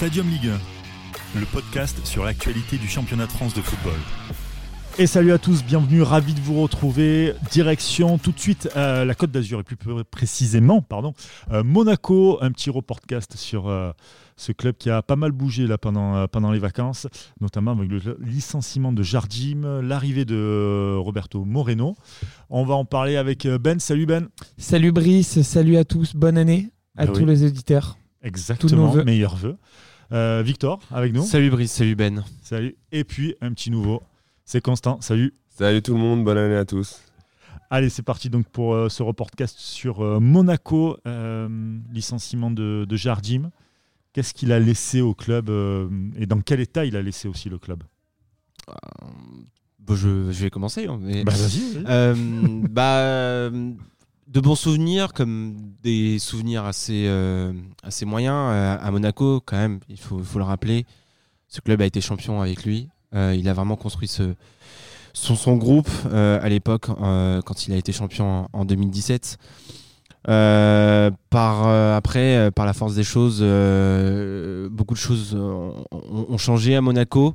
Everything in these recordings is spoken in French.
Stadium Ligue 1, le podcast sur l'actualité du championnat de France de football. Et salut à tous, bienvenue, ravi de vous retrouver. Direction tout de suite euh, la Côte d'Azur et plus précisément, pardon, euh, Monaco, un petit reportcast sur euh, ce club qui a pas mal bougé là pendant, pendant les vacances, notamment avec le licenciement de Jardim, l'arrivée de Roberto Moreno. On va en parler avec Ben. Salut Ben. Salut Brice, salut à tous, bonne année à Ah tous oui. les auditeurs. Exactement, vœux. meilleurs vœux. Euh, Victor avec nous. Salut Brice, salut Ben. Salut. Et puis un petit nouveau, c'est Constant. Salut. Salut tout le monde, bonne année à tous. Allez, c'est parti donc pour euh, ce reportcast sur euh, Monaco, euh, licenciement de, de Jardim. Qu'est-ce qu'il a laissé au club euh, et dans quel état il a laissé aussi le club? Bon, je, je vais commencer. hein, mais- Bah vas-y. Euh, bah, euh, de bons souvenirs, comme des souvenirs assez, euh, assez moyens. euh, à Monaco, quand même, il faut, le rappeler, ce club a été champion avec lui. Euh, il a vraiment construit son, groupe à l'époque, quand il a été champion en, en 2017. Euh, par, après, par la force des choses, beaucoup de choses ont changé à Monaco.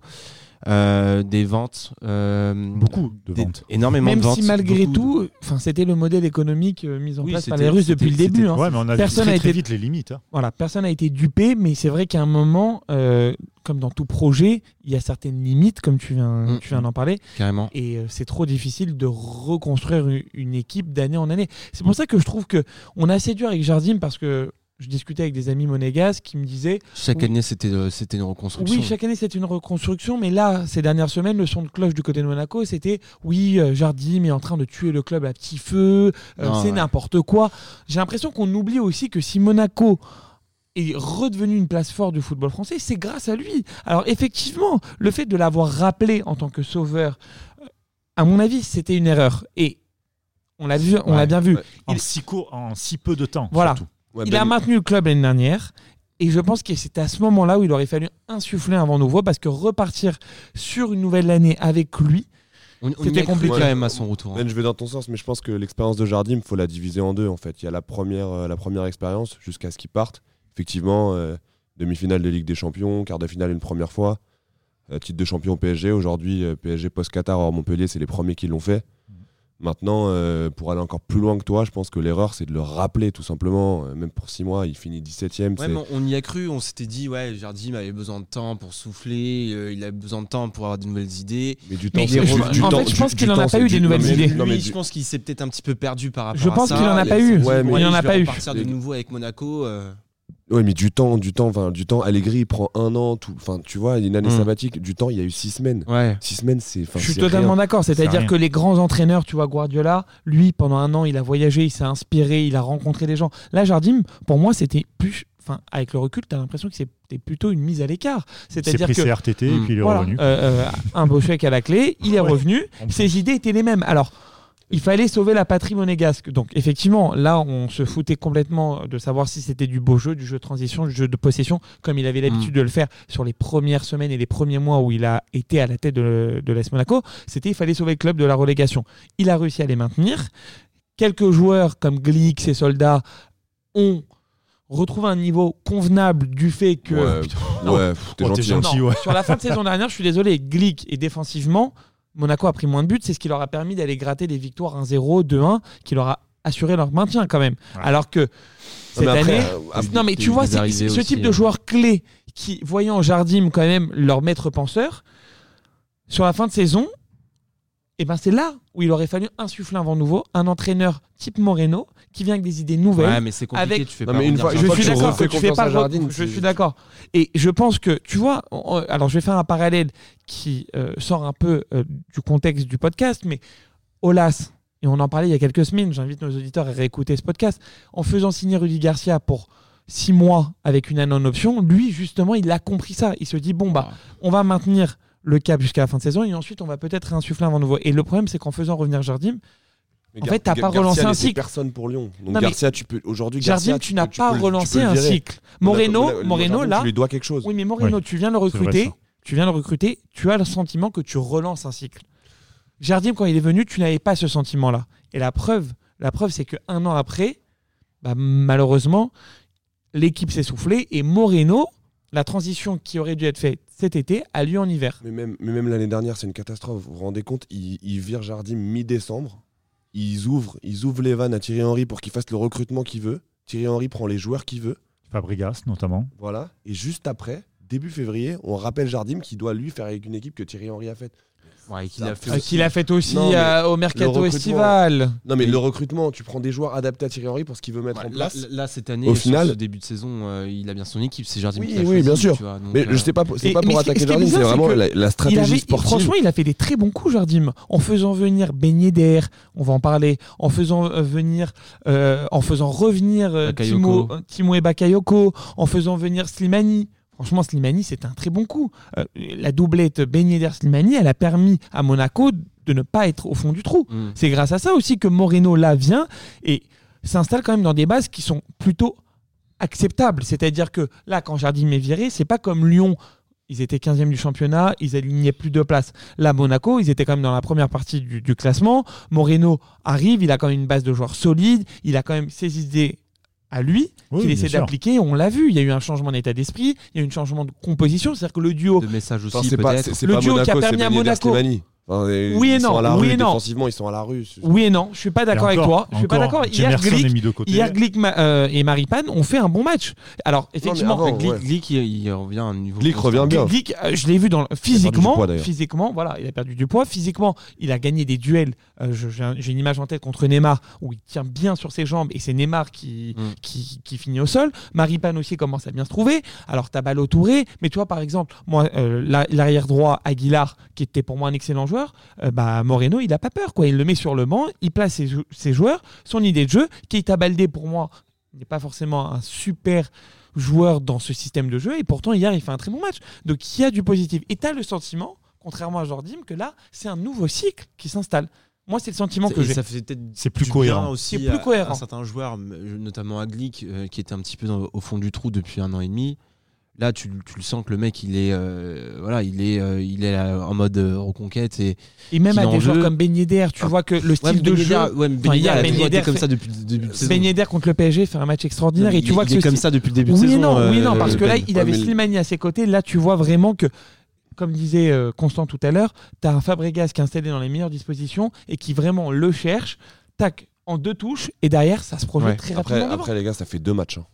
Euh, des ventes. euh, Beaucoup de des- ventes. Énormément Même de ventes. si malgré tout, enfin, c'était le modèle économique euh, mis en Oui, place par les Russes depuis le début. hein. Ouais, mais on a vu Personne très, a très été- vite les limites. hein. Voilà, personne n'a été dupé, mais c'est vrai qu'à un moment, euh, comme dans tout projet, il y a certaines limites, comme tu viens, Mm, tu viens d'en parler, Carrément. et euh, c'est trop difficile de reconstruire une, une équipe d'année en année. C'est pour ça que je trouve que on est assez dur avec Jardim parce que je discutais avec des amis monégasques qui me disaient Chaque Oui. année, c'était euh, c'était une reconstruction. Oui, chaque année c'est une reconstruction, mais là, ces dernières semaines, le son de cloche du côté de Monaco, c'était oui, euh, Jardim est en train de tuer le club à petit feu, euh, Non, c'est ouais. n'importe quoi. J'ai l'impression qu'on oublie aussi que si Monaco est redevenu une place forte du football français, c'est grâce à lui. Alors effectivement, le fait de l'avoir rappelé en tant que sauveur, à mon avis, c'était une erreur. Et on l'a vu, on Ouais, l'a bien vu. ouais. En, Il- si court- en si peu de temps. Voilà. surtout. Ouais, Il Ben- a maintenu le club l'année dernière. Et je pense que c'est à ce moment-là où il aurait fallu insuffler un vent nouveau parce que repartir sur une nouvelle année avec lui, C'était compliqué. quand même à son retour. hein. Ben, je vais dans ton sens, mais je pense que l'expérience de Jardim, faut la diviser en deux en fait. Il y a la première, euh, la première expérience jusqu'à ce qu'il parte. Effectivement, euh, demi-finale de Ligue des Champions, quart de finale une première fois, euh, titre de champion PSG. Aujourd'hui, euh, PSG post-Qatar hors Montpellier, c'est les premiers qui l'ont fait. Maintenant, euh, pour aller encore plus loin que toi, je pense que l'erreur, c'est de le rappeler tout simplement. Euh, même pour six mois, il finit 17ème. Ouais, mais on y a cru, on s'était dit, ouais, Jardim avait besoin de temps pour souffler, euh, il a besoin de temps pour avoir de nouvelles idées. mais du Mais temps, je- c'est- je- du- en fait, je pense du qu'il en a pas eu des non, nouvelles mais- idées. non, mais Lui, du- je pense Ouais, mais du temps, du temps, enfin, du temps. Allegri, il prend un an, tout. Enfin, tu vois, une année Mm. sabbatique. Du temps, il y a eu six semaines. Ouais. Six semaines, c'est. je suis totalement d'accord. C'est C'est-à-dire que les grands entraîneurs, tu vois, Guardiola, lui, pendant un an, il a voyagé, il s'est inspiré, il a rencontré des gens. Là, Jardim, pour moi, c'était plus. Enfin, avec le recul, tu as l'impression que c'était plutôt une mise à l'écart. Il s'est C'est-à-dire pris que. ses RTT et puis il est Voilà, revenu. euh, euh, un beau chèque à la clé, il est Ouais. revenu, ses idées étaient les mêmes. Alors, il fallait sauver la patrie monégasque. Donc, effectivement, là, on se foutait complètement de savoir si c'était du beau jeu, du jeu de transition, du jeu de possession, comme il avait l'habitude Mm. de le faire sur les premières semaines et les premiers mois où il a été à la tête de, de l'AS Monaco. C'était il fallait sauver le club de la relégation. Il a réussi à les maintenir. Quelques joueurs comme Glick et Soldats ont retrouvé un niveau convenable du fait que Ouais, Non. ouais, t'es Oh, t'es gentil. hein. gentil. non, ouais. Sur la fin de saison dernière, je suis désolé, Glick et défensivement, Monaco a pris moins de buts. C'est ce qui leur a permis d'aller gratter des victoires 1-0, 2-1, qui leur a assuré leur maintien quand même. Ouais. Alors que cette après, année. euh, non, mais tu vois, c'est ce aussi, type de euh. joueurs clés qui, voyant Jardim quand même leur maître penseur, sur la fin de saison, et ben c'est là où il aurait fallu insuffler un vent nouveau, un entraîneur type Moreno qui vient avec des idées nouvelles. Ouais, mais c'est compliqué, Avec- tu fais Non, pas mais une fois- je suis que tu d'accord. Je, fais pas je suis d'accord. Et je pense que, tu vois, on- alors je vais faire un parallèle qui euh, sort un peu euh, du contexte du podcast, mais Olas, et on en parlait il y a quelques semaines, j'invite nos auditeurs à réécouter ce podcast, en faisant signer Rudy Garcia pour six mois avec une année en option, lui, justement, il a compris ça. Il se dit, bon, bah, on va maintenir le cap jusqu'à la fin de saison et ensuite on va peut-être réinsuffler un vent nouveau. Et le problème, c'est qu'en faisant revenir Jardim, Mais En Gar- fait, t'as Gar- pas relancé un cycle. personne pour Lyon. Donc Non, mais Garcia, tu peux aujourd'hui. Jardim, tu n'as tu pas peux tu relancé un cycle. Moreno, Moreno là, Tu lui dois quelque chose. oui, mais Moreno, Oui. tu viens le recruter, tu viens le recruter, tu as le sentiment que tu relances un cycle. Jardim, quand il est venu, tu n'avais pas ce sentiment-là. Et la preuve, la preuve, c'est que un an après, bah, malheureusement, l'équipe s'est soufflée et Moreno, la transition qui aurait dû être faite cet été a lieu en hiver. Mais même, mais même l'année dernière, c'est une catastrophe. Vous vous rendez compte Ils, ils virent Jardim mi-décembre. Ils ouvrent, ils ouvrent les vannes à Thierry Henry pour qu'il fasse le recrutement qu'il veut. Thierry Henry prend les joueurs qu'il veut. Fabregas notamment. Voilà. Et juste après, début février, on rappelle Jardim qui doit lui faire avec une équipe que Thierry Henry a faite. Ouais, et qu'il a fait aussi- Qu'il a fait aussi Non, mais euh, au mercato estival. Non, mais Oui. le recrutement, tu prends des joueurs adaptés à Thierry Henry pour ce qu'il veut mettre Ouais, en là, place. là, cette année, Au final- ce début de saison, euh, il a bien son équipe. C'est Jardim Oui, qui oui, choisi, bien sûr. tu vois, donc, Mais euh, je sais pas, c'est pas pour attaquer Jardim, c'est vraiment la, stratégie avait- sportive. franchement, il a fait des très bons coups, Jardim, en faisant venir Ben Yedder, on va en parler, en faisant euh, venir, euh, en faisant revenir euh. Timo, Timo et Bakayoko, en faisant venir Slimani. Franchement, Slimani, c'est un très bon coup. Euh, la doublette Ben Yedder Slimani, elle a permis à Monaco de ne pas être au fond du trou. mm. C'est grâce à ça aussi que Moreno là vient et s'installe quand même dans des bases qui sont plutôt acceptables. C'est-à-dire que là, quand Jardim est viré, c'est pas comme Lyon. Ils étaient 15e du championnat, ils alignaient plus de places. Là, Monaco, ils étaient quand même dans la première partie du, du classement. Moreno arrive, il a quand même une base de joueurs solide, il a quand même ses idées à lui, Oui, qu'il essaie d'appliquer. On l'a vu, il y a eu un changement d'état d'esprit, il y a eu un changement de composition. C'est-à-dire que le duo, de message aussi, peut-être. Le pas duo qui a permis à Monaco-. Enfin, Oui et non, oui rue, et non. défensivement, ils sont à la rue. oui et non, je suis pas d'accord avec toi. Je suis pas d'accord. Hier, Glick, est mis de côté. Hier, Glick ma- euh, et Maripane ont fait un bon match. Alors, effectivement, avant, Glick, ouais. Glick, il, il revient à un niveau. Glick constant. revient bien. Glick, euh, je l'ai vu dans, physiquement. poids, physiquement, voilà, il a perdu du poids. Physiquement, il a gagné des duels. Euh, J'ai un- j'ai une image en tête contre Neymar où il tient bien sur ses jambes et c'est Neymar qui, Mm. qui, qui finit au sol. Maripane aussi commence à bien se trouver. Alors, t'as Ballot Touré, mais tu vois, par exemple, moi, euh, la- l'arrière droit, Aguilar, qui était pour moi un excellent joueur, euh, bah, Moreno, il a pas peur, quoi. Il le met sur le banc, il place ses, jou- ses joueurs, son idée de jeu. Keita Baldé, pour moi, n'est pas forcément un super joueur dans ce système de jeu, et pourtant, hier, il fait un très bon match. Donc, il y a du positif. Et tu as le sentiment, contrairement à Jordim, que là, c'est un nouveau cycle qui s'installe. Moi, c'est le sentiment que j'ai. ça fait peut-être C'est plus cohérent. aussi C'est plus à- cohérent. à certains joueurs, notamment à Glick, euh, qui était un petit peu dans- au fond du trou depuis un an et demi. Là, tu, tu le sens que le mec, il est, euh, voilà, il est, euh, il est euh, en mode reconquête et Et même à des joueurs comme Ben Yedder, tu vois que le Ouais, style de Ben jeu. Ouais, Ben Yedder, a Ben toujours été Yedder comme ça depuis le début de saison. Ben Yedder contre le PSG fait un match extraordinaire et il, tu vois il que est ce comme ça depuis le début de Oui et saison. non, oui non, parce que là, il Ouais, avait mais- Slimani à ses côtés. Là, tu vois vraiment que, comme disait Constant tout à l'heure, tu as un Fabregas qui est installé dans les meilleures dispositions et qui vraiment le cherche, tac, en deux touches, et derrière, ça se projette Ouais. très Après, rapidement. après, les gars, ça fait deux matchs. hein.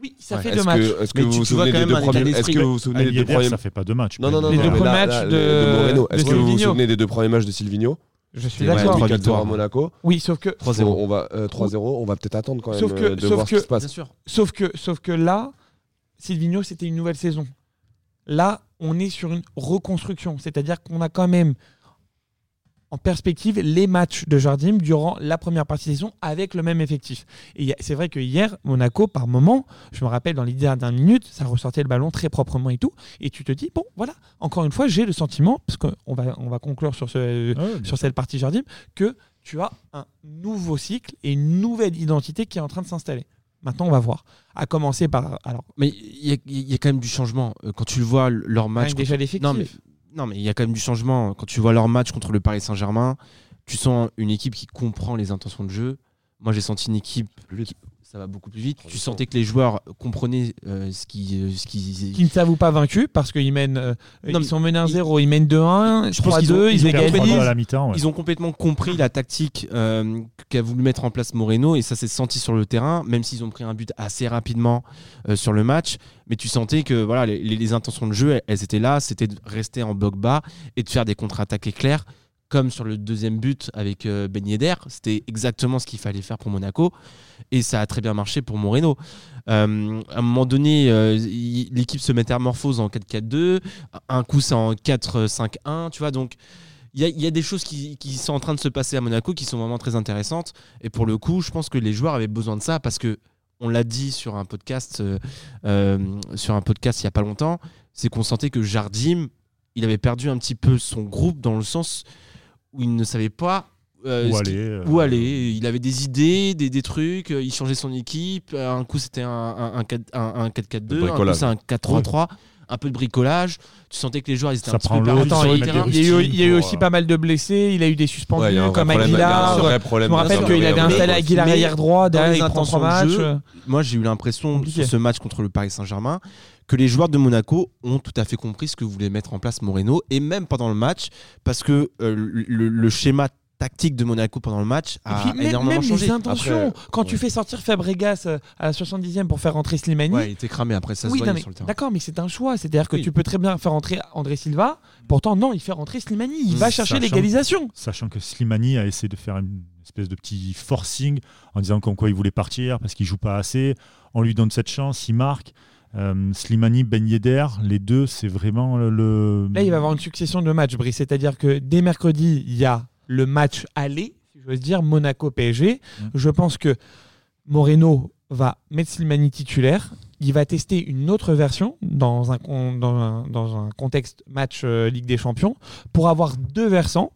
Oui, ça Ouais. fait deux matchs. est-ce que vous vous souvenez des deux premiers Est-ce d'esprit, que ouais. vous vous souvenez À des deux Yedder, premiers ça fait pas deux matchs. Non, non, non, Les non, deux mais premiers là- matchs là, de- Moreno. Est-ce que vous vous Silvino. souvenez des deux premiers matchs de Silvino Je suis d'accord. trois- 4 victoires. à Monaco. Oui, sauf que, 3-0. On va euh, 3-0. On va peut-être attendre quand même Sauf que- euh, de sauf voir ce qui se passe. Bien sûr. sauf que, sauf que là, Silvino, c'était une nouvelle saison. Là, on est sur une reconstruction, c'est-à-dire qu'on a quand même en perspective les matchs de Jardim durant la première partie de saison avec le même effectif. Et c'est vrai que hier, Monaco, par moment, je me rappelle dans les dernières minutes, ça ressortait le ballon très proprement et tout. Et tu te dis, bon, voilà, encore une fois, j'ai le sentiment, parce qu'on va, on va conclure sur, ce, sur cette partie Jardim, que tu as un nouveau cycle et une nouvelle identité qui est en train de s'installer. Maintenant, on va voir. À commencer par. Alors, Mais il y, a- il y a quand même du changement. Euh, Quand tu le vois, leur match. déjà l'effectif. Non, mais, non, mais il y a quand même du changement. Quand tu vois leur match contre le Paris Saint-Germain, tu sens une équipe qui comprend les intentions de jeu. Moi, j'ai senti une équipe. qui- ça va beaucoup plus vite. Tu sentais que les joueurs comprenaient euh, ce qui. euh, ce qui... qui ne s'avouent pas vachus parce qu'ils mènent. euh, Non, ils sont menés 1-0, ils- ils, mènent 2-1, Je pense qu'ils ont- 3-2, ils ils ont Perd égalisent. 3-2 à la mi-temps. ouais. Ils ont complètement compris la tactique euh, qu'a voulu mettre en place Moreno et ça s'est senti sur le terrain, même s'ils ont pris un but assez rapidement euh, sur le match. Mais tu sentais que voilà, les, les- les intentions de jeu, elles, elles étaient là, c'était de rester en bloc bas et de faire des contre-attaques éclairs, comme sur le deuxième but avec euh, Ben Yedder. C'était exactement ce qu'il fallait faire pour Monaco et ça a très bien marché pour Moreno. Euh, à un moment donné, euh, l'équipe se métamorphose en 4-4-2, un coup c'est en 4-5-1, tu vois, donc il y, a- des choses qui, sont en train de se passer à Monaco qui sont vraiment très intéressantes. Et pour le coup, je pense que les joueurs avaient besoin de ça parce que on l'a dit sur un podcast, sur un podcast il y a pas longtemps, c'est qu'on sentait que Jardim, il avait perdu un petit peu son groupe dans le sens où il ne savait pas euh, Où aller euh, où aller. Il avait des idées, des, des trucs, euh, il changeait son équipe. Un coup, c'était un, un, un 4- un- un 4-4-2, un coup, c'est un 4-3-3, un peu de bricolage. Tu sentais que les joueurs ils étaient Ça un petit peu perdus Attends, sur le il, terrain. y a eu, il y a eu aussi euh, pas mal de blessés. Il a eu des suspendus Ouais, il y a un vrai comme Aguilar. Je me rappelle qu'il avait installé. Aguilar arrière droit, derrière les il prend trois matchs. Moi, j'ai eu l'impression sur ce match contre le Paris Saint-Germain que les joueurs de Monaco ont tout à fait compris ce que voulait mettre en place Moreno et même pendant le match parce que euh, le, le schéma tactique de Monaco pendant le match Et a puis énormément même changé. les intentions. Après, Quand ouais. tu fais sortir Fabregas euh, à la 70e pour faire rentrer Slimani, Ouais, il était cramé après ça se oui, mais- sur le terrain. d'accord, mais c'est un choix. C'est-à-dire que Oui. tu peux très bien faire rentrer André Silva. Pourtant, non, il fait rentrer Slimani. Il va chercher l'égalisation. Sachant que Slimani a essayé de faire une espèce de petit forcing en disant comme quoi il voulait partir parce qu'il joue pas assez. On lui donne cette chance, il marque. Euh, Slimani, Ben Yedder, les deux, c'est vraiment le. Là, il va y avoir une succession de matchs, Brice. C'est-à-dire que dès mercredi, il y a le match aller, si j'ose dire, Monaco-PSG. Mm. Je pense que Moreno va mettre Slimani titulaire. Il va tester une autre version dans un, dans un, dans un contexte match euh, Ligue des Champions pour avoir deux versants.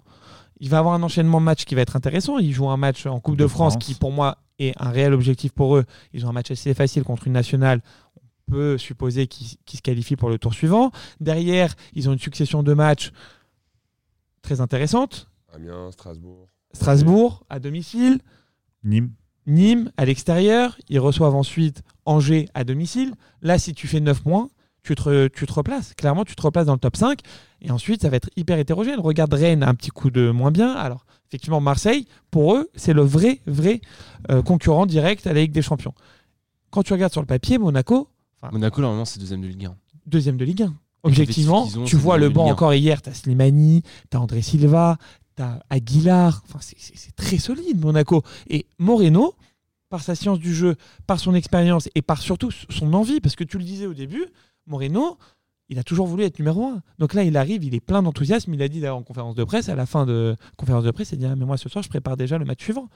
Il va avoir un enchaînement de matchs qui va être intéressant. Il joue un match en Coupe de, de France, France. qui, pour moi, est un réel objectif pour eux. Ils ont un match assez facile contre une nationale. On peut supposer qu'ils qu'ils se qualifient pour le tour suivant. Derrière, ils ont une succession de matchs très intéressante. Amiens, Strasbourg. Strasbourg à domicile, Nîmes. Nîmes à l'extérieur. Ils reçoivent ensuite Angers à domicile. Là, si tu fais 9 points, tu te, tu te replaces. Clairement, tu te replaces dans le top 5. Et ensuite, ça va être hyper hétérogène. Regarde Rennes, un petit coup de moins bien. Alors, effectivement, Marseille, pour eux, c'est le vrai, vrai euh, concurrent direct à la Ligue des Champions. Quand tu regardes sur le papier, Monaco, Monaco, normalement, c'est deuxième de Ligue 1. deuxième de Ligue 1. Objectivement, ont, tu vois le banc 1. encore hier, tu as Slimani, tu as André Silva, tu as Aguilar. Enfin, c'est- très solide, Monaco. Et Moreno, par sa science du jeu, par son expérience et par surtout son envie, parce que tu le disais au début, Moreno, il a toujours voulu être numéro un. Donc là, il arrive, il est plein d'enthousiasme. Il a dit d'ailleurs en conférence de presse, à la fin de conférence de presse, il a dit Ah, Mais moi, ce soir, je prépare déjà le match suivant.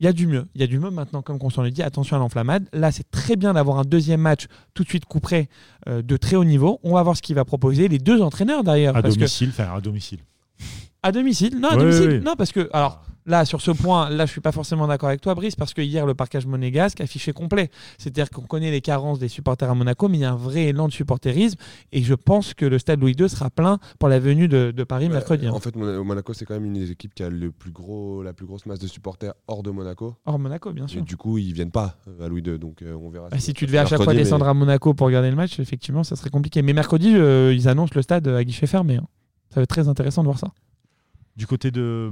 Il y a du mieux. Il y a du mieux maintenant, comme Constant le dit. Attention à l'enflammade. Là, c'est très bien d'avoir un deuxième match tout de suite couperé euh, de très haut niveau. On va voir ce qu'il va proposer. Les deux entraîneurs d'ailleurs. À parce que domicile, enfin à domicile. À domicile Non, à domicile. Non, parce que. Alors, là, sur ce point, là, je suis pas forcément d'accord avec toi, Brice, parce que hier, le parcage monégasque affichait complet. C'est-à-dire qu'on connaît les carences des supporters à Monaco, mais il y a un vrai élan de supporterisme. Et je pense que le stade Louis II sera plein pour la venue de, de Paris mercredi. hein. En fait, Mon- Monaco, c'est quand même une des équipes qui a le plus gros, la plus grosse masse de supporters hors de Monaco. Hors Monaco, bien Et sûr. du coup, ils viennent pas euh, à Louis II, donc euh, on verra. Bah, si tu va devais à chaque fois descendre mais- à Monaco pour regarder le match, effectivement, ça serait compliqué. Mais mercredi, euh, ils annoncent le stade à guichet fermé. hein. Ça va être très intéressant de voir ça. Du côté de,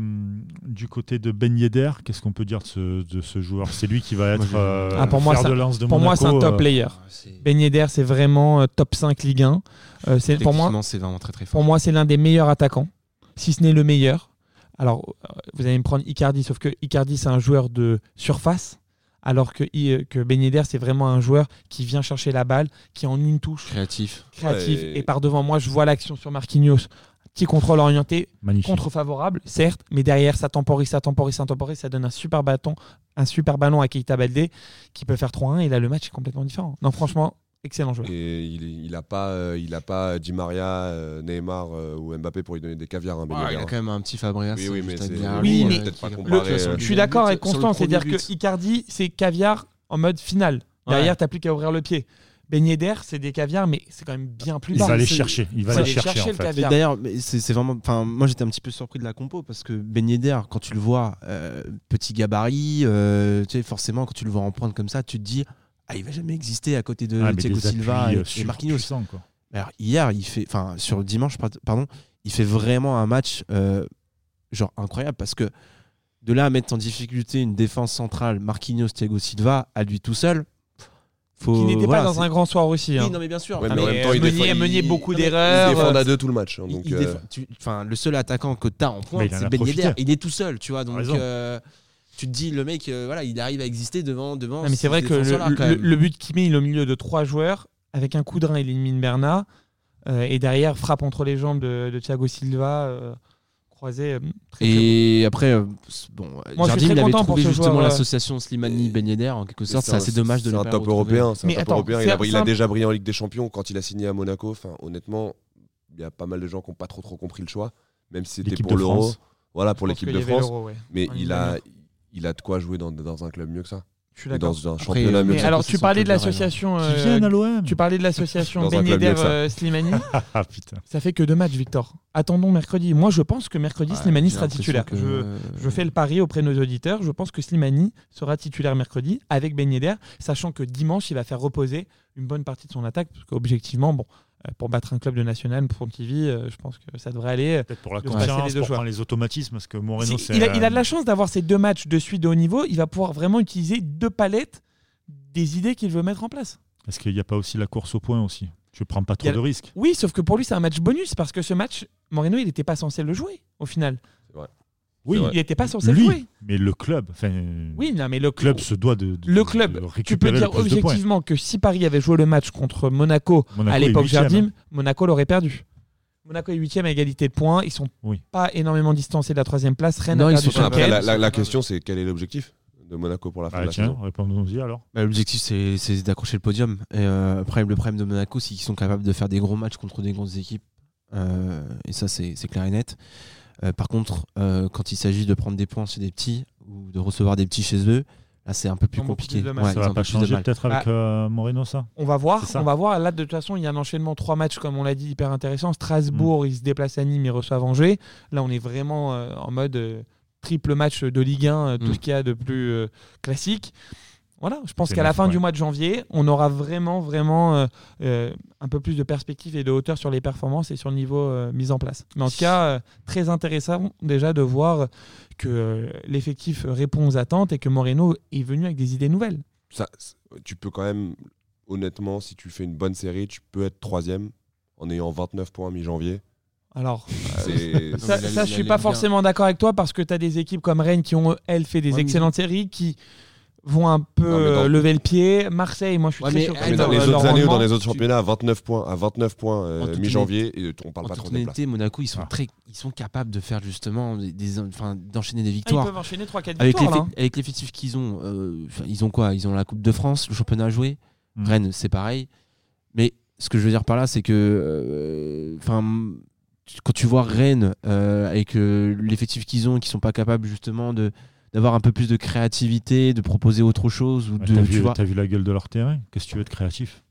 du côté de Ben Yedder, qu'est-ce qu'on peut dire de ce, de ce joueur? C'est lui qui va être euh, Ah, pour moi, de lance de Pour moi, c'est un top euh, player. C'est- Ben Yedder, c'est vraiment euh, top 5 Ligue 1. Euh, c'est, pour moi, c'est vraiment très très fort. Pour moi, c'est l'un des meilleurs attaquants, si ce n'est le meilleur. Alors, vous allez me prendre Icardi, sauf que Icardi, c'est un joueur de surface, alors que, que Ben Yedder, c'est vraiment un joueur qui vient chercher la balle, qui en une touche, Créatif. créatif, Ouais. et par devant moi, je vois l'action sur Marquinhos. Petit contrôle orienté, Magnifique. contre favorable, certes, mais derrière, ça temporise, ça temporise, ça temporise, ça donne un super bâton, un super ballon à Keita Baldé qui peut faire 3-1, et là, le match est complètement différent. Non, franchement, excellent joueur. Et il, est- il a pas, euh, il a pas Di Maria, euh, Neymar euh, ou Mbappé pour lui donner des caviars. hein, Ouais, il a hein. quand même un petit Fabregas. Oui, oui, mais Oui, mais peut-être pas qui- comparer, le- euh, Je suis d'accord avec Constant, c'est-à-dire que Icardi, c'est caviar en mode final. Derrière, Ouais. t'as plus qu'à ouvrir le pied. Yedder, c'est des caviars, mais c'est quand même bien plus Il bas. va aller chercher. Il va aller chercher, chercher en le fait. D'ailleurs, mais c'est vraiment. Enfin, moi j'étais un petit peu surpris de la compo parce que Ben Yedder, quand tu le vois, euh, petit gabarit, euh, tu sais, forcément, quand tu le vois en pointe comme ça, tu te dis, ah, il va jamais exister à côté de Ah, Thiago Silva et, euh, et Marquinhos. quoi. Alors, hier, il fait, enfin, sur le dimanche, pardon, il fait vraiment un match euh, genre incroyable parce que de là à mettre en difficulté une défense centrale, Marquinhos, Thiago Silva, à lui tout seul, faut. Qui n'était voilà, pas dans un grand soir aussi. hein. Oui, non, mais bien sûr. Ouais, mais en mais même temps, il Meunier défend- a mené il- beaucoup d'erreurs. se défendent euh, à deux tout le match. hein, Il- donc, il euh, défend- tu- enfin, le seul attaquant que tu as en pointe, il c'est Ben. Yedder. Il est tout seul, tu vois. Donc, euh, tu te dis, le mec, euh, voilà, il arrive à exister devant. devant Non, mais c'est vrai que le, but qu'il met, il est au milieu de trois joueurs. Avec un coup de rein, il élimine Bernat. euh, et derrière, frappe entre les jambes de, de Thiago Silva. Euh, croisé. très, très Et après, euh, bon, suis Jardim, il avait content pour trouvé justement euh, l'association Slimani-Ben Yedder, en quelque sorte. c'est assez dommage de C'est le un pas top retrouver. européen. C'est un Mais top attends, européen. Il a, il déjà brillé en Ligue des Champions quand il a signé à Monaco. Enfin, honnêtement, il y a pas mal de gens qui n'ont pas trop trop compris le choix, même si c'était pour l'Euro. Voilà, pour l'équipe de France. ouais. Mais il a, il a de quoi jouer dans, dans un club mieux que ça. Je suis d'accord. dans un championnat euh, Mais alors, c'est tu parlais de l'association. Euh, Tu parlais de l'association Dans un Ben club Yedder mieux que ça. euh, Slimani. Ah putain. Ça fait que deux matchs, Victor. Attendons mercredi. Moi, je pense que mercredi, Ouais, Slimani sera titulaire. que- Je, je fais le pari auprès de nos auditeurs. Je pense que Slimani sera titulaire mercredi avec Ben Yedder, sachant que dimanche, il va faire reposer une bonne partie de son attaque. Parce qu'objectivement, bon, euh, pour battre un club de national pour TV, euh, je pense que ça devrait aller. Peut-être pour la les confiance, deux pour les automatismes, parce que Moreno, Si- il, a, il a de la chance d'avoir ces deux matchs de suite de haut niveau. Il va pouvoir vraiment utiliser deux palettes des idées qu'il veut mettre en place. Est-ce qu'il n'y a pas aussi la course au point aussi? Tu prends pas trop a- de risques. Oui, sauf que pour lui, c'est un match bonus parce que ce match, Moreno, il n'était pas censé le jouer au final. Oui. Il n'était pas censé lui, jouer. mais le club. Enfin, Oui, non, mais le club se doit de, de- Le de club, tu peux dire objectivement que si Paris avait joué le match contre Monaco, Monaco à l'époque Jardim. Monaco l'aurait perdu. Monaco est huitième à égalité de points. Ils sont Oui. pas énormément distancés de la troisième place. Rennes Non, a ils perdu sont Après, la, la- la question, c'est quel est l'objectif de Monaco pour la fin Ah, de la tiens, saison? répondons-y alors. Bah, L'objectif, c'est c'est d'accrocher le podium. Et euh, après, le problème de Monaco, c'est qu'ils sont capables de faire des gros matchs contre des grosses équipes. Euh, et ça, c'est c'est clair et net. Euh, par contre, euh, quand il s'agit de prendre des points chez des petits ou de recevoir des petits chez eux, là, c'est un peu plus compliqué. plus de mal. Ouais, ça va pas de changer peut-être avec euh, Moreno, ça? On va voir. On va voir. Là, de toute façon, il y a un enchaînement trois matchs, comme on l'a dit, hyper intéressant. Strasbourg, Mm. ils se déplacent à Nîmes, ils reçoivent Angers. Là, on est vraiment euh, en mode euh, triple match de Ligue 1, euh, tout ce qu'il y a de plus euh, classique. Voilà, je pense qu'à la fin ouais. du mois de janvier, on aura vraiment, vraiment euh, euh, un peu plus de perspective et de hauteur sur les performances et sur le niveau euh, mis en place. Mais en tout cas, euh, très intéressant déjà de voir que euh, l'effectif répond aux attentes et que Moreno est venu avec des idées nouvelles. Ça, tu peux quand même, honnêtement, si tu fais une bonne série, tu peux être troisième en ayant 29 points mi-janvier. Alors, C'est- Ça, ça, la je suis pas 1. forcément d'accord avec toi parce que tu as des équipes comme Rennes qui ont, elles, fait des Ouais, mais- excellentes séries qui vont un peu Non, mais dans- euh, lever le pied. Marseille, moi, je suis Ouais, très mais- surpris mais de dans les autres années ou dans les autres championnats, à 29 points, à 29 points euh, mi-janvier, et on parle En pas trop de place. honnêteté, Monaco, ils sont, Ah. très, ils sont capables de faire justement des, des- enfin, d'enchaîner des Ah, ils victoires. peuvent enchaîner 3-4 avec victoires. l'effe- avec l'effectif qu'ils ont, euh, ils ont quoi? Ils ont la Coupe de France, le championnat à jouer. Mm. Rennes, c'est pareil. Mais ce que je veux dire par là, c'est que, euh, enfin, quand tu vois Rennes euh, avec euh, l'effectif qu'ils ont, qui sont pas capables justement de d'avoir un peu plus de créativité, de proposer autre chose ou Ouais, de, T'as tu vu, vois. t'as vu la gueule de leur terrain Qu'est-ce que tu veux être créatif?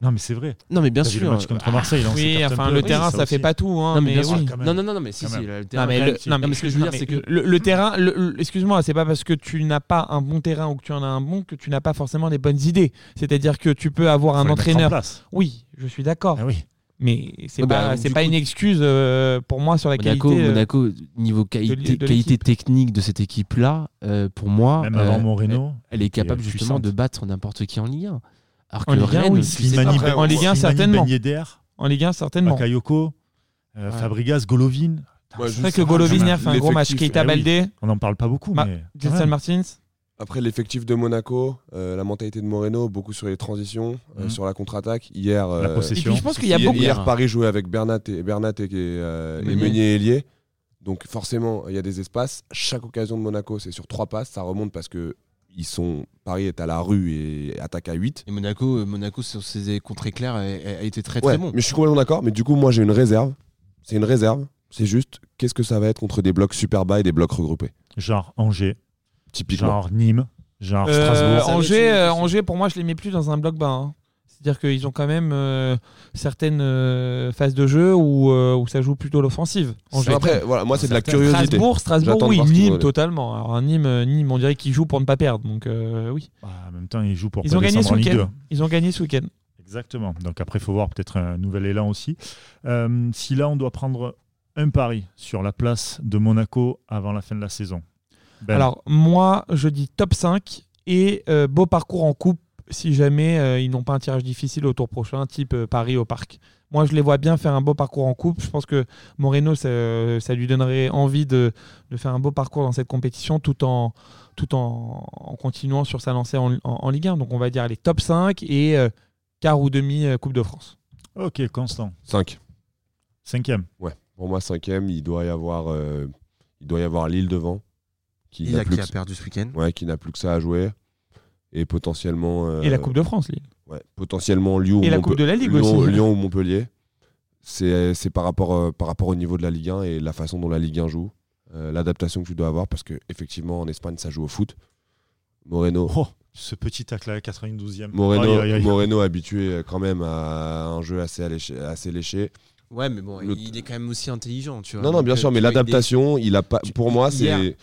Non, mais c'est vrai. Non, mais bien T'as vu sûr. le match contre Marseille on Oui, enfin, le Oui, terrain, ça, fait aussi. pas tout. hein, Non, mais mais oui. Non, non, non, non, mais si, si, le Non, terrain, mais le, non, mais ce que je veux dire, c'est que le, le terrain, le- excuse-moi, c'est pas parce que tu n'as pas un bon terrain ou que tu en as un bon que tu n'as pas forcément les bonnes idées. C'est-à-dire que tu peux avoir Faut un en entraîneur. place. Oui, je suis d'accord. Ah oui. Mais c'est Ouais, pas, bah, c'est pas coup- une excuse euh, pour moi sur la Monaco, qualité. euh, Monaco, niveau qualité, de qualité l'équipe. technique de cette équipe-là, euh, pour moi, Même euh, avant Moreno. elle est capable est justement puissante. de battre n'importe qui en Ligue 1. Alors que En Ligue 1, Rennes, oui. pas. Après, en Ligue 1, Slimani, certainement. En Ligue 1, certainement. Bakayoko, euh, Ouais. Fabregas, Golovin. Ouais, juste- C'est vrai que Golovin même. fait un gros match. Keita oui. Baldé, On n'en parle pas beaucoup, Ma- mais. Martins. Après, l'effectif de Monaco, euh, la mentalité de Moreno, beaucoup sur les transitions, euh, Mhm. sur la contre-attaque. Hier, La euh, possession. Et puis je pense qu'il y a hier, beaucoup. hier, Paris jouait avec Bernat et, Bernat et, euh, et Meunier. Meunier et Elie. Donc forcément, il y a des espaces. Chaque occasion de Monaco, c'est sur trois passes. Ça remonte parce que ils sont, Paris est à la rue et attaque à 8. Et Monaco, Monaco sur ses contres éclairs a, a été très Ouais, très bon. mais je suis complètement d'accord. Mais du coup, moi, j'ai une réserve. C'est une réserve. C'est juste, qu'est-ce que ça va être contre des blocs super bas et des blocs regroupés? Genre Angers, Typiquement. genre Nîmes, genre Euh, Strasbourg. Angers, euh. Angers, pour moi, je les mets plus dans un bloc bas. hein. C'est-à-dire qu'ils ont quand même euh, certaines euh, phases de jeu où, euh, où ça joue plutôt l'offensive. Après, voilà, moi, c'est de la curiosité. Strasbourg, Strasbourg, oui. Nîmes, totalement. Alors, Nîmes, Nîmes, on dirait qu'ils jouent pour ne pas perdre. Donc, euh, oui. Bah, en même temps, ils jouent pour Ils pas ont gagné descendre ce en Ligue 2. week-end. Ils ont gagné ce week-end. Exactement. Donc après, il faut voir peut-être un nouvel élan aussi. Euh, si là, on doit prendre un pari sur la place de Monaco avant la fin de la saison. Ben, Alors, moi, je dis top 5 et euh, beau parcours en coupe si jamais euh, ils n'ont pas un tirage difficile au tour prochain, type euh, Paris au parc. Moi, je les vois bien faire un beau parcours en coupe. Je pense que Moreno, ça, ça lui donnerait envie de, de faire un beau parcours dans cette compétition tout en, tout en, en continuant sur sa lancée en, en- en Ligue 1. Donc, on va dire les top 5 et euh, quart ou demi euh, Coupe de France. Ok, Constant. 5. Cinquième. Ouais. Pour moi, cinquième, il doit y avoir, euh, il doit y avoir Lille devant, qui a, plus, qui a perdu ce week-end? ouais, qui n'a plus que ça à jouer, et potentiellement, euh, Et la Coupe de France, Lille. ouais, potentiellement Lyon, Et ou la Coupe de la Ligue Lyon, aussi. Lyon ou Montpellier. C'est c'est par rapport euh, par rapport au niveau de la Ligue 1 et la façon dont la Ligue 1 joue. euh, l'adaptation que tu dois avoir parce que effectivement en Espagne ça joue au foot. Moreno, Oh, ce petit tacle à la 92e. Moreno, Aïe, aïe, aïe. Moreno habitué quand même à un jeu assez alléché. Assez léché. Ouais, mais bon, Le- il est quand même aussi intelligent, tu vois. Non, non, bien sûr, mais il l'adaptation, il a pas. tu- Pour moi, c'est.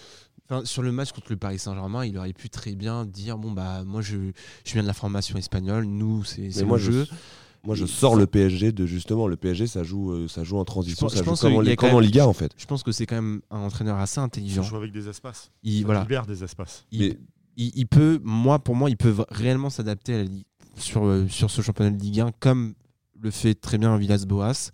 Enfin, sur le match contre le Paris Saint-Germain, il aurait pu très bien dire bon bah moi je, je viens de la formation espagnole, nous c'est moi, jeu. je, moi, je sors le PSG de justement le PSG, ça joue, euh, ça joue en transition, Je pense- ça je joue pense comme, en, comme quand en Liga en fait. Je pense que c'est quand même un entraîneur assez Il intelligent. joue avec des espaces. Il Ça voilà, libère des espaces. il, Mais il- il peut, moi pour moi, il peut réellement s'adapter à la Ligue- sur euh, sur ce championnat de Ligue 1 comme le fait très bien Villas-Boas.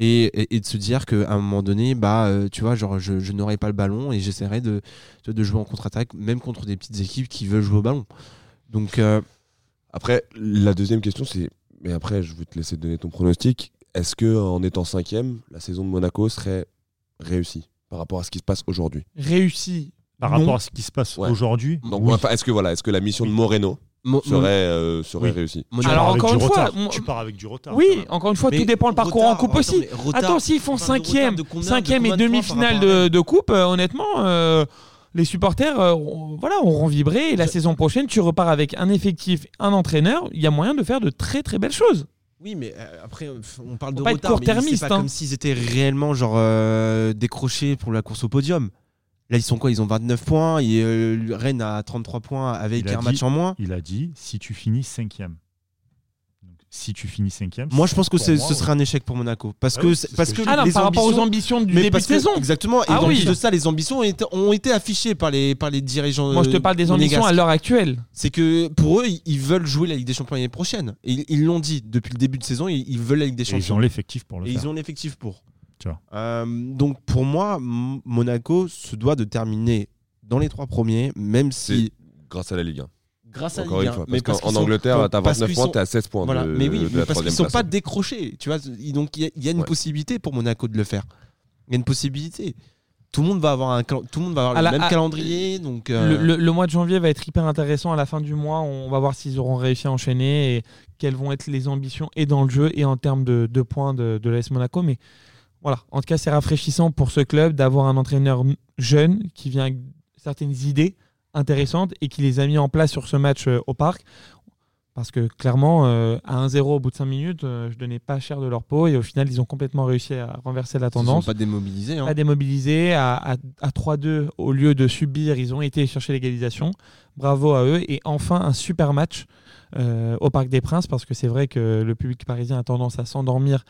Et, et- et de se dire qu'à un moment donné, bah, euh, tu vois, genre, je, je n'aurai pas le ballon et j'essaierai de, de- jouer en contre-attaque, même contre des petites équipes qui veulent jouer au ballon. Donc, euh, après, la deuxième question, c'est. Mais après, je vais te laisser donner ton pronostic. Est-ce que en étant cinquième, la saison de Monaco serait réussie par rapport à ce qui se passe aujourd'hui? Réussi. Par non. rapport à ce qui se passe Ouais. aujourd'hui? Oui. enfin, est-ce que voilà, est-ce que la mission de Moreno Mo- serait, euh, serait Oui. Tu Alors, encore une fois, retard. tu pars avec du retard. Oui, encore une fois, Mais tout dépend le parcours en coupe attends, aussi. Attends, s'ils font de cinquième, de combien- cinquième et de demi-finale de, de coupe, euh, honnêtement, euh, les supporters, euh, on- voilà, auront vibré. Et la saison prochaine, tu repars avec un effectif, un entraîneur. Il y a moyen de faire de très très belles choses. Oui, mais euh, après, on parle de retard. mais court-termiste, C'est pas hein. comme s'ils étaient réellement genre euh, décrochés pour la course au podium. Là, ils sont quoi? Ils ont 29 points. Et, euh, Rennes a 33 points avec un dit- match en moins. Il a dit si tu finis cinquième. Donc, si tu finis cinquième. Moi, je pense que moi, ce serait un échec pour Monaco. Parce Ah que, parce que Ah non, les par rapport aux ambitions- ambitions du mais début de que- saison. Exactement. Et Ah en oui. plus de ça, les ambitions ont été, ont été affichées par les, par les dirigeants. Moi, je te euh, parle des ambitions monégasques. à l'heure actuelle. C'est que pour eux, ils- veulent jouer la Ligue des Champions l'année prochaine. Et ils- l'ont dit depuis le début de saison, ils, ils veulent la Ligue des Et ils Champions. ont l'effectif pour le Et faire. ils ont l'effectif pour. Tu vois. Euh, donc pour moi, Monaco se doit de terminer dans les trois premiers, même si grâce à la Ligue 1 grâce à Encore Ligue une 1, fois. mais Parce qu'en Angleterre, t'as parce 29 qu'ils points, sont- t'es à 16 points Voilà, de, mais oui, de mais la parce qu'ils troisième sont place. pas décrochés, tu vois. Donc il y a- il y, a une Ouais. possibilité pour Monaco de le faire. Il y a une possibilité. Tout le monde va avoir un cal- tout le monde va avoir À le la- même à- calendrier, donc euh, Le, le- le mois de janvier va être hyper intéressant. À la fin du mois, on va voir s'ils auront réussi à enchaîner et quelles vont être les ambitions et dans le jeu et en termes de, de points de, de l'AS Monaco. Mais voilà, en tout cas, c'est rafraîchissant pour ce club d'avoir un entraîneur jeune qui vient avec certaines idées intéressantes et qui les a mis en place sur ce match euh, au parc. Parce que clairement, euh, à 1-0 au bout de 5 minutes, euh, je donnais pas cher de leur peau et au final, ils ont complètement réussi à renverser la ils sont tendance pas démobilisés. hein. à démobiliser, à, à, à 3-2 au lieu de subir, ils ont été chercher l'égalisation. Bravo à eux. Et enfin, un super match euh, au Parc des Princes, parce que c'est vrai que le public parisien a tendance à s'endormir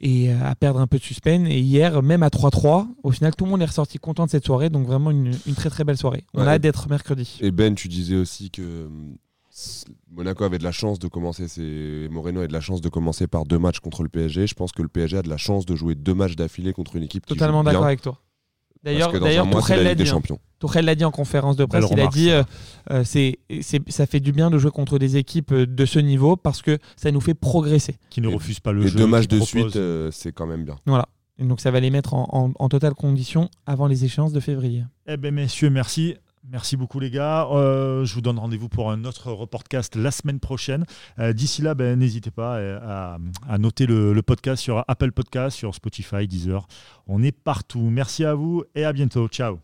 et euh, à perdre un peu de suspense. Et hier, même à 3-3, au final, tout le monde est ressorti content de cette soirée. Donc vraiment une, une très très belle soirée. On Ouais. a hâte d'être mercredi. Et Ben, tu disais aussi que s- Monaco avait de la chance de commencer, ses... Moreno avait de la chance de commencer par deux matchs contre le PSG. Je pense que le PSG a de la chance de jouer deux matchs d'affilée contre une équipe qui Totalement d'accord avec toi. D'ailleurs, d'ailleurs Tourelle la dit. hein. Tourelle l'a dit en conférence de presse, Belle il a dit ça. euh, euh, c'est, c'est- ça fait du bien de jouer contre des équipes euh, de ce niveau parce que ça nous fait progresser. Qui ne refuse pas le Et jeu. deux matchs de propose. suite, euh, c'est quand même bien. Voilà. Et donc ça va les mettre en, en- en totale condition avant les échéances de février. Eh bien, messieurs, merci. Merci beaucoup, les gars. Euh, je vous donne rendez-vous pour un autre reportcast la semaine prochaine. Euh, D'ici là, ben, n'hésitez pas euh, à, noter le, le podcast sur Apple Podcast, sur Spotify, Deezer. On est partout. Merci à vous et à bientôt. Ciao.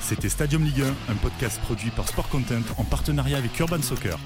C'était Stadium Ligue 1, un podcast produit par Sport Content en partenariat avec Urban Soccer.